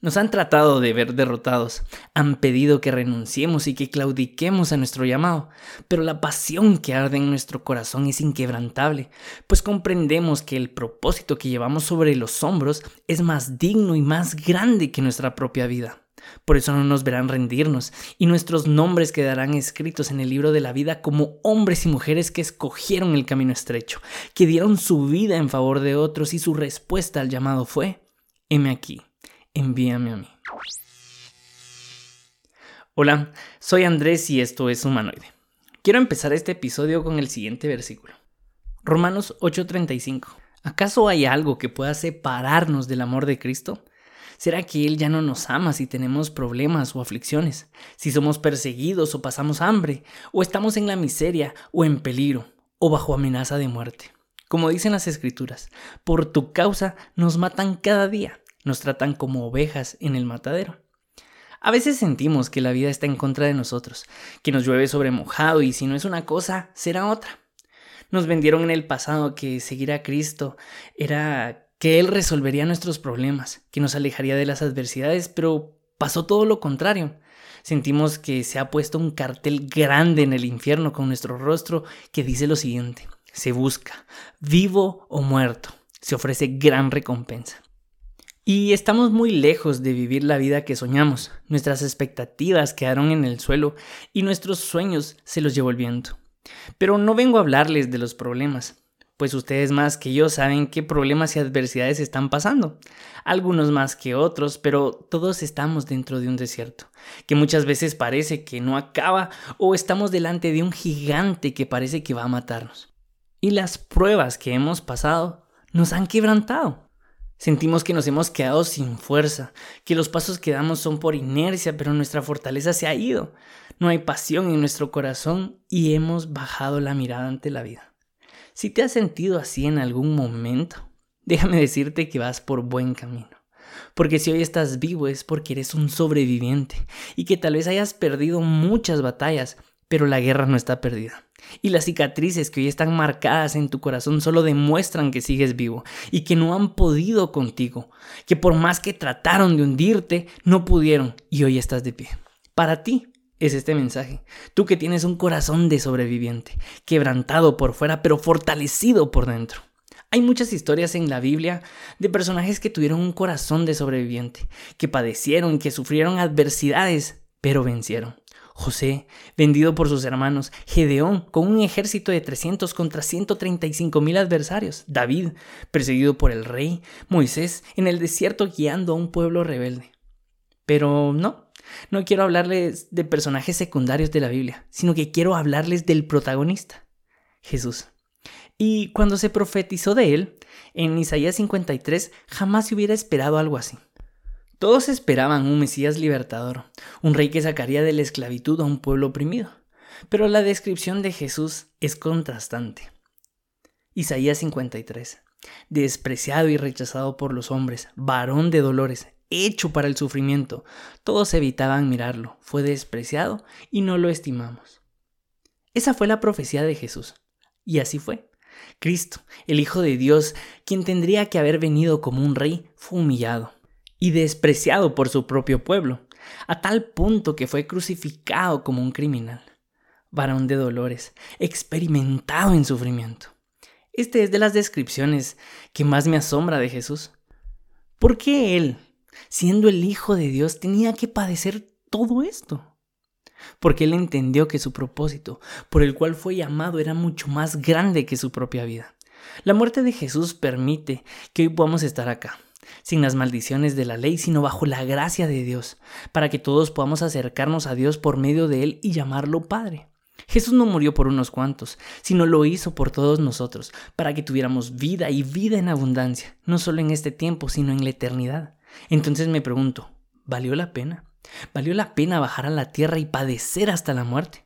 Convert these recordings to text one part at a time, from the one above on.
Nos han tratado de ver derrotados, han pedido que renunciemos y que claudiquemos a nuestro llamado, pero la pasión que arde en nuestro corazón es inquebrantable, pues comprendemos que el propósito que llevamos sobre los hombros es más digno y más grande que nuestra propia vida. Por eso no nos verán rendirnos, y nuestros nombres quedarán escritos en el libro de la vida como hombres y mujeres que escogieron el camino estrecho, que dieron su vida en favor de otros y su respuesta al llamado fue, heme aquí envíame a mí. Hola, soy Andrés y esto es Humanoide. Quiero empezar este episodio con el siguiente versículo. Romanos 8:35. ¿Acaso hay algo que pueda separarnos del amor de Cristo? ¿Será que Él ya no nos ama si tenemos problemas o aflicciones? Si somos perseguidos o pasamos hambre, o estamos en la miseria o en peligro, o bajo amenaza de muerte. Como dicen las escrituras, por tu causa nos matan cada día nos tratan como ovejas en el matadero. A veces sentimos que la vida está en contra de nosotros, que nos llueve sobre mojado y si no es una cosa, será otra. Nos vendieron en el pasado que seguir a Cristo era que Él resolvería nuestros problemas, que nos alejaría de las adversidades, pero pasó todo lo contrario. Sentimos que se ha puesto un cartel grande en el infierno con nuestro rostro que dice lo siguiente, se busca, vivo o muerto, se ofrece gran recompensa. Y estamos muy lejos de vivir la vida que soñamos. Nuestras expectativas quedaron en el suelo y nuestros sueños se los llevó el viento. Pero no vengo a hablarles de los problemas, pues ustedes más que yo saben qué problemas y adversidades están pasando. Algunos más que otros, pero todos estamos dentro de un desierto, que muchas veces parece que no acaba o estamos delante de un gigante que parece que va a matarnos. Y las pruebas que hemos pasado nos han quebrantado. Sentimos que nos hemos quedado sin fuerza, que los pasos que damos son por inercia, pero nuestra fortaleza se ha ido. No hay pasión en nuestro corazón y hemos bajado la mirada ante la vida. Si te has sentido así en algún momento, déjame decirte que vas por buen camino. Porque si hoy estás vivo es porque eres un sobreviviente y que tal vez hayas perdido muchas batallas, pero la guerra no está perdida. Y las cicatrices que hoy están marcadas en tu corazón solo demuestran que sigues vivo y que no han podido contigo, que por más que trataron de hundirte, no pudieron y hoy estás de pie. Para ti es este mensaje, tú que tienes un corazón de sobreviviente, quebrantado por fuera pero fortalecido por dentro. Hay muchas historias en la Biblia de personajes que tuvieron un corazón de sobreviviente, que padecieron, que sufrieron adversidades, pero vencieron. José, vendido por sus hermanos, Gedeón, con un ejército de 300 contra 135 mil adversarios, David, perseguido por el rey, Moisés, en el desierto guiando a un pueblo rebelde. Pero no, no quiero hablarles de personajes secundarios de la Biblia, sino que quiero hablarles del protagonista, Jesús. Y cuando se profetizó de él, en Isaías 53, jamás se hubiera esperado algo así. Todos esperaban un Mesías libertador, un rey que sacaría de la esclavitud a un pueblo oprimido. Pero la descripción de Jesús es contrastante. Isaías 53. Despreciado y rechazado por los hombres, varón de dolores, hecho para el sufrimiento. Todos evitaban mirarlo, fue despreciado y no lo estimamos. Esa fue la profecía de Jesús. Y así fue. Cristo, el Hijo de Dios, quien tendría que haber venido como un rey, fue humillado y despreciado por su propio pueblo, a tal punto que fue crucificado como un criminal. Varón de dolores, experimentado en sufrimiento. Este es de las descripciones que más me asombra de Jesús. ¿Por qué Él, siendo el Hijo de Dios, tenía que padecer todo esto? Porque Él entendió que su propósito, por el cual fue llamado, era mucho más grande que su propia vida. La muerte de Jesús permite que hoy podamos estar acá, sin las maldiciones de la ley, sino bajo la gracia de Dios, para que todos podamos acercarnos a Dios por medio de Él y llamarlo Padre. Jesús no murió por unos cuantos, sino lo hizo por todos nosotros, para que tuviéramos vida y vida en abundancia, no solo en este tiempo, sino en la eternidad. Entonces me pregunto, ¿valió la pena? ¿Valió la pena bajar a la tierra y padecer hasta la muerte?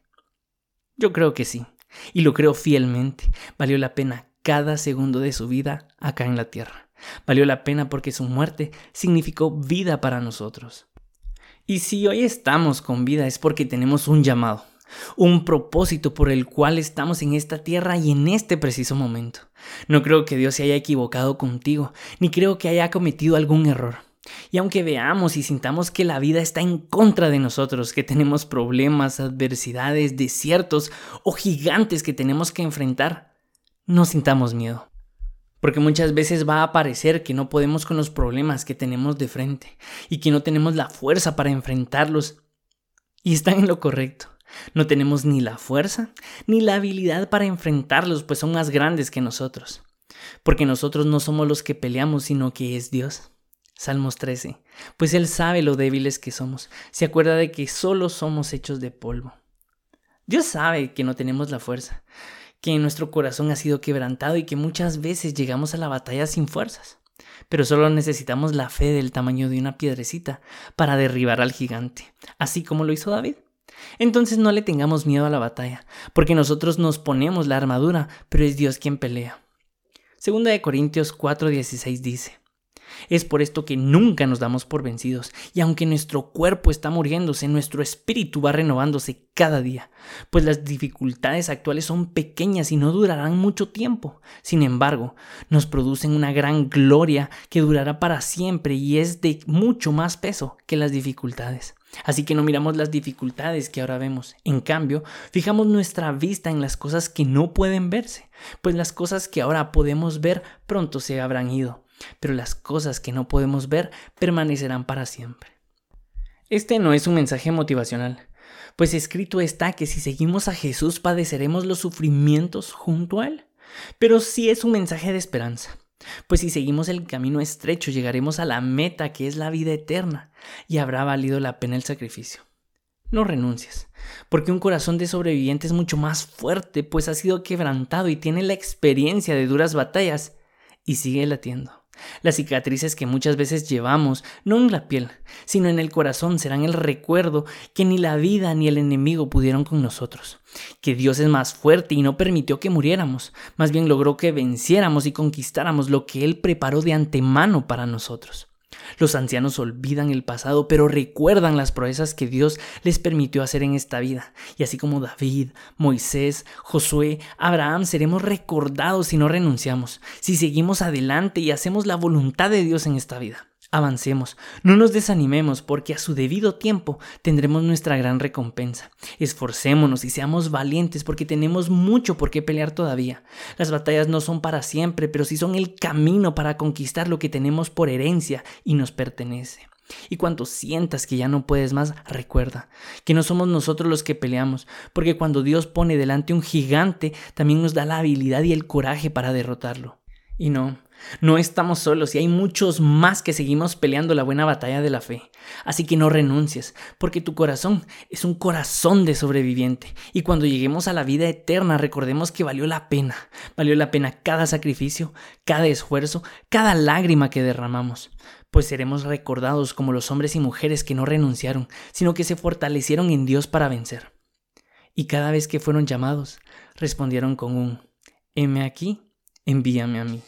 Yo creo que sí, y lo creo fielmente. Valió la pena cada segundo de su vida acá en la tierra. Valió la pena porque su muerte significó vida para nosotros. Y si hoy estamos con vida es porque tenemos un llamado, un propósito por el cual estamos en esta tierra y en este preciso momento. No creo que Dios se haya equivocado contigo, ni creo que haya cometido algún error. Y aunque veamos y sintamos que la vida está en contra de nosotros, que tenemos problemas, adversidades, desiertos o gigantes que tenemos que enfrentar, no sintamos miedo. Porque muchas veces va a parecer que no podemos con los problemas que tenemos de frente y que no tenemos la fuerza para enfrentarlos. Y están en lo correcto. No tenemos ni la fuerza ni la habilidad para enfrentarlos, pues son más grandes que nosotros. Porque nosotros no somos los que peleamos, sino que es Dios. Salmos 13. Pues Él sabe lo débiles que somos. Se acuerda de que solo somos hechos de polvo. Dios sabe que no tenemos la fuerza, que nuestro corazón ha sido quebrantado y que muchas veces llegamos a la batalla sin fuerzas. Pero solo necesitamos la fe del tamaño de una piedrecita para derribar al gigante, así como lo hizo David. Entonces no le tengamos miedo a la batalla, porque nosotros nos ponemos la armadura, pero es Dios quien pelea. Segunda de Corintios 4:16 dice, es por esto que nunca nos damos por vencidos, y aunque nuestro cuerpo está muriéndose, nuestro espíritu va renovándose cada día, pues las dificultades actuales son pequeñas y no durarán mucho tiempo. Sin embargo, nos producen una gran gloria que durará para siempre y es de mucho más peso que las dificultades. Así que no miramos las dificultades que ahora vemos. En cambio, fijamos nuestra vista en las cosas que no pueden verse, pues las cosas que ahora podemos ver pronto se habrán ido pero las cosas que no podemos ver permanecerán para siempre. Este no es un mensaje motivacional, pues escrito está que si seguimos a Jesús padeceremos los sufrimientos junto a Él, pero sí es un mensaje de esperanza. Pues si seguimos el camino estrecho llegaremos a la meta que es la vida eterna y habrá valido la pena el sacrificio. No renuncies, porque un corazón de sobreviviente es mucho más fuerte, pues ha sido quebrantado y tiene la experiencia de duras batallas y sigue latiendo. Las cicatrices que muchas veces llevamos, no en la piel, sino en el corazón, serán el recuerdo que ni la vida ni el enemigo pudieron con nosotros. Que Dios es más fuerte y no permitió que muriéramos, más bien logró que venciéramos y conquistáramos lo que Él preparó de antemano para nosotros. Los ancianos olvidan el pasado, pero recuerdan las proezas que Dios les permitió hacer en esta vida. Y así como David, Moisés, Josué, Abraham, seremos recordados si no renunciamos, si seguimos adelante y hacemos la voluntad de Dios en esta vida. Avancemos, no nos desanimemos porque a su debido tiempo tendremos nuestra gran recompensa. Esforcémonos y seamos valientes porque tenemos mucho por qué pelear todavía. Las batallas no son para siempre, pero sí son el camino para conquistar lo que tenemos por herencia y nos pertenece. Y cuando sientas que ya no puedes más, recuerda que no somos nosotros los que peleamos, porque cuando Dios pone delante un gigante, también nos da la habilidad y el coraje para derrotarlo. Y no, no estamos solos y hay muchos más que seguimos peleando la buena batalla de la fe. Así que no renuncies, porque tu corazón es un corazón de sobreviviente. Y cuando lleguemos a la vida eterna, recordemos que valió la pena. Valió la pena cada sacrificio, cada esfuerzo, cada lágrima que derramamos. Pues seremos recordados como los hombres y mujeres que no renunciaron, sino que se fortalecieron en Dios para vencer. Y cada vez que fueron llamados, respondieron con un, heme aquí, envíame a mí.